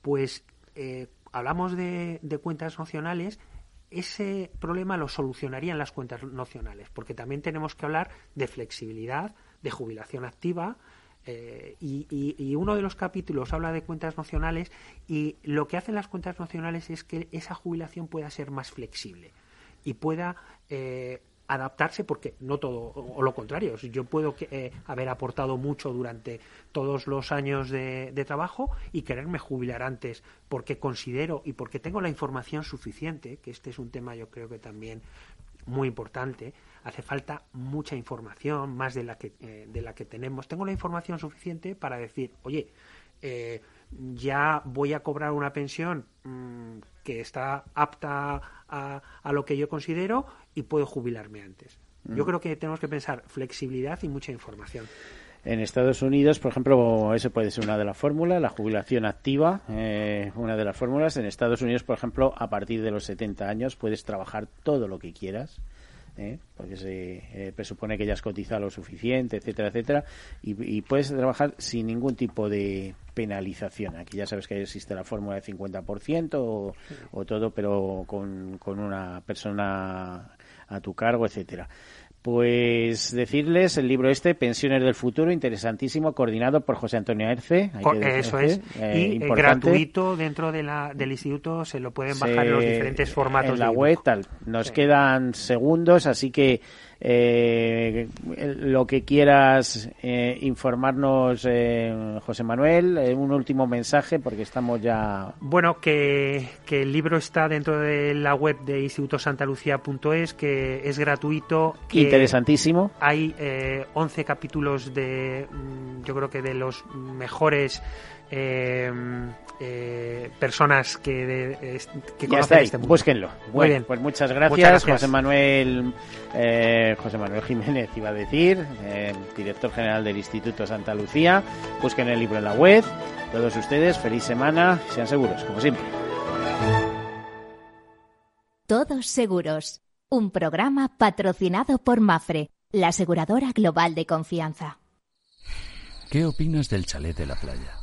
pues eh, hablamos de, cuentas nacionales, ese problema lo solucionarían las cuentas nacionales, porque también tenemos que hablar de flexibilidad, de jubilación activa. eh, y, uno de los capítulos habla de cuentas nacionales y lo que hacen las cuentas nacionales es que esa jubilación pueda ser más flexible y pueda eh, adaptarse porque no todo o lo contrario. Yo puedo que, eh, haber aportado mucho durante todos los años de, de trabajo y quererme jubilar antes porque considero y porque tengo la información suficiente que este es un tema yo creo que también muy importante hace falta mucha información más de la que eh, de la que tenemos. Tengo la información suficiente para decir oye eh, ya voy a cobrar una pensión mm, que está apta a, a, lo que yo considero y puedo jubilarme antes. Yo creo que tenemos que pensar flexibilidad y mucha información. En Estados Unidos, por ejemplo, eso puede ser una de las fórmulas, la jubilación activa, eh, una de las fórmulas. En Estados Unidos, por ejemplo, a partir de los 70 años puedes trabajar todo lo que quieras. ¿Eh? porque se eh, presupone que ya has cotizado lo suficiente, etcétera, etcétera, y, puedes trabajar sin ningún tipo de penalización. Aquí ya sabes que existe la fórmula de 50% o, o todo, pero con, con una persona a tu cargo, etcétera. Pues decirles el libro este, Pensiones del Futuro, interesantísimo, coordinado por José Antonio Erce. Eso es. Eh, y gratuito dentro de la, del instituto, se lo pueden bajar en los diferentes formatos. En la web, tal. Nos quedan segundos, así que eh, lo que quieras eh, informarnos, eh, José Manuel, un último mensaje porque estamos ya. Bueno, que, que, el libro está dentro de la web de institutosantalucía.es, que es gratuito. Interesantísimo. Hay 11 capítulos de, mm, yo creo que de los mejores eh, eh, personas que, de, que conocen este Búsquenlo. Muy bien. Pues muchas gracias, José Manuel eh, José Manuel Jiménez iba a decir, eh, director general del Instituto Santa Lucía. Busquen el libro en la web. Todos ustedes, feliz semana, sean seguros, como siempre. Todos seguros. Un programa patrocinado por Mafre, la aseguradora global de confianza. ¿Qué opinas del chalet de la playa?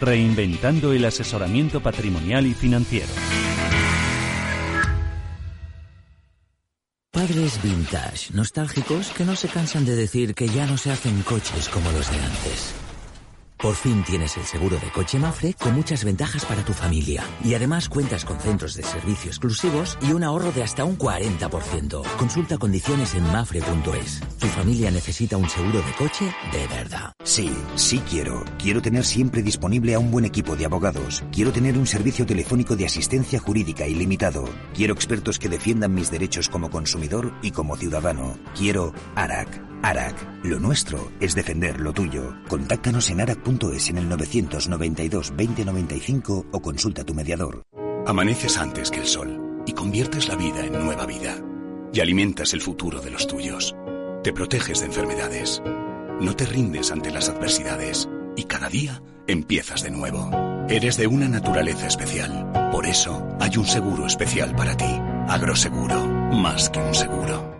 reinventando el asesoramiento patrimonial y financiero. Padres vintage, nostálgicos que no se cansan de decir que ya no se hacen coches como los de antes. Por fin tienes el seguro de coche Mafre con muchas ventajas para tu familia. Y además cuentas con centros de servicio exclusivos y un ahorro de hasta un 40%. Consulta condiciones en mafre.es. Tu familia necesita un seguro de coche de verdad. Sí, sí quiero. Quiero tener siempre disponible a un buen equipo de abogados. Quiero tener un servicio telefónico de asistencia jurídica ilimitado. Quiero expertos que defiendan mis derechos como consumidor y como ciudadano. Quiero ARAC. ARAC. Lo nuestro es defender lo tuyo. Contáctanos en arac.es en el 992 2095 o consulta a tu mediador. Amaneces antes que el sol y conviertes la vida en nueva vida. Y alimentas el futuro de los tuyos. Te proteges de enfermedades. No te rindes ante las adversidades. Y cada día empiezas de nuevo. Eres de una naturaleza especial. Por eso hay un seguro especial para ti. Agroseguro. Más que un seguro.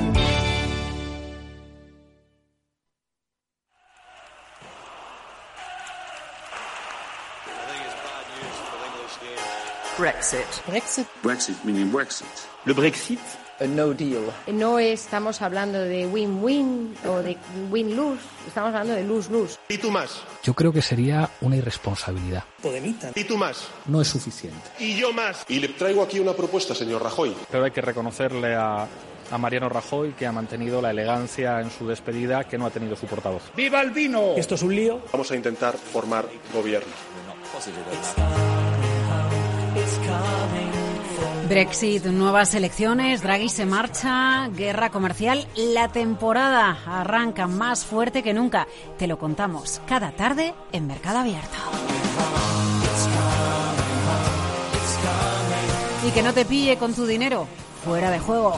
Brexit. Brexit. Brexit, meaning Brexit. Le Brexit. A no deal. No estamos hablando de win-win o de win-lose, estamos hablando de lose-lose. ¿Y tú más? Yo creo que sería una irresponsabilidad. Podemita. ¿Y tú más? No es suficiente. ¿Y yo más? Y le traigo aquí una propuesta, señor Rajoy. Pero hay que reconocerle a, a Mariano Rajoy, que ha mantenido la elegancia en su despedida que no ha tenido su portavoz. ¡Viva el vino! ¿Esto es un lío? Vamos a intentar formar gobierno. Brexit, nuevas elecciones, Draghi se marcha, guerra comercial. La temporada arranca más fuerte que nunca. Te lo contamos cada tarde en Mercado Abierto. Y que no te pille con tu dinero fuera de juego.